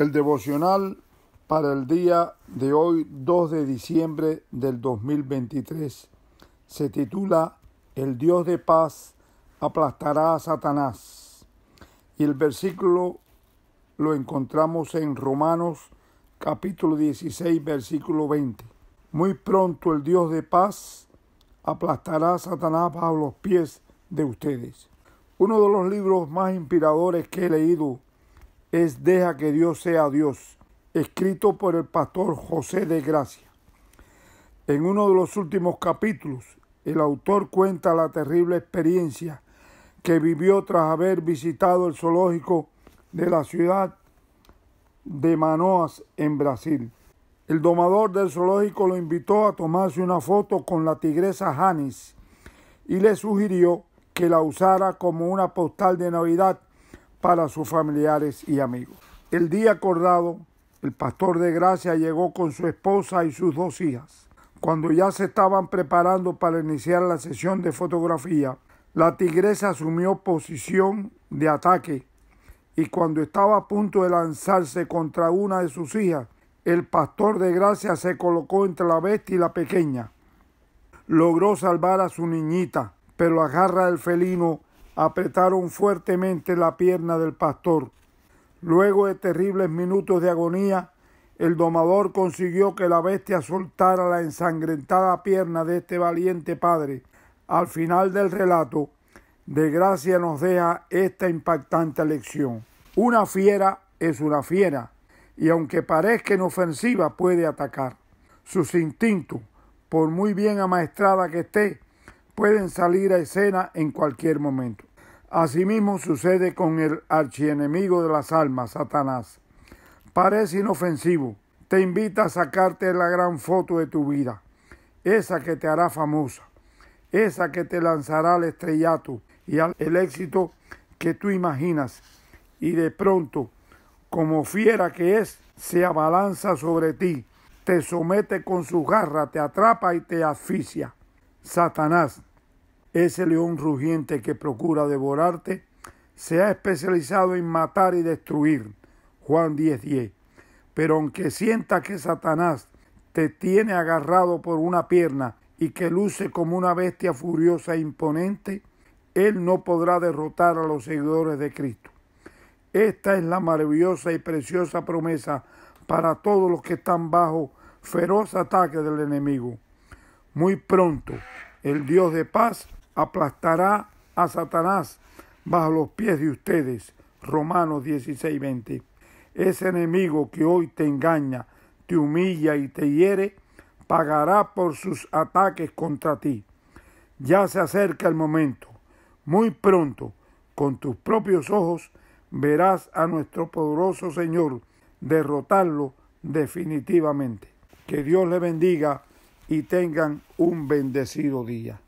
El devocional para el día de hoy, 2 de diciembre del 2023, se titula El Dios de paz aplastará a Satanás. Y el versículo lo encontramos en Romanos capítulo 16, versículo 20. Muy pronto el Dios de paz aplastará a Satanás bajo los pies de ustedes. Uno de los libros más inspiradores que he leído es Deja que Dios sea Dios, escrito por el pastor José de Gracia. En uno de los últimos capítulos, el autor cuenta la terrible experiencia que vivió tras haber visitado el zoológico de la ciudad de Manoas en Brasil. El domador del zoológico lo invitó a tomarse una foto con la tigresa Janis y le sugirió que la usara como una postal de Navidad para sus familiares y amigos. El día acordado, el pastor de Gracia llegó con su esposa y sus dos hijas. Cuando ya se estaban preparando para iniciar la sesión de fotografía, la tigresa asumió posición de ataque y cuando estaba a punto de lanzarse contra una de sus hijas, el pastor de Gracia se colocó entre la bestia y la pequeña. Logró salvar a su niñita, pero la garra del felino apretaron fuertemente la pierna del pastor. Luego de terribles minutos de agonía, el domador consiguió que la bestia soltara la ensangrentada pierna de este valiente padre. Al final del relato, de gracia nos deja esta impactante lección. Una fiera es una fiera, y aunque parezca inofensiva, puede atacar. Sus instintos, por muy bien amaestrada que esté, pueden salir a escena en cualquier momento. Asimismo sucede con el archienemigo de las almas, Satanás. Parece inofensivo, te invita a sacarte la gran foto de tu vida, esa que te hará famosa, esa que te lanzará al estrellato y al el éxito que tú imaginas, y de pronto, como fiera que es, se abalanza sobre ti, te somete con su garra, te atrapa y te asfixia. Satanás, ese león rugiente que procura devorarte, se ha especializado en matar y destruir. Juan 10:10. Pero aunque sienta que Satanás te tiene agarrado por una pierna y que luce como una bestia furiosa e imponente, él no podrá derrotar a los seguidores de Cristo. Esta es la maravillosa y preciosa promesa para todos los que están bajo feroz ataque del enemigo. Muy pronto, el Dios de paz aplastará a Satanás bajo los pies de ustedes. Romanos 16:20. Ese enemigo que hoy te engaña, te humilla y te hiere, pagará por sus ataques contra ti. Ya se acerca el momento. Muy pronto, con tus propios ojos, verás a nuestro poderoso Señor derrotarlo definitivamente. Que Dios le bendiga y tengan un bendecido día.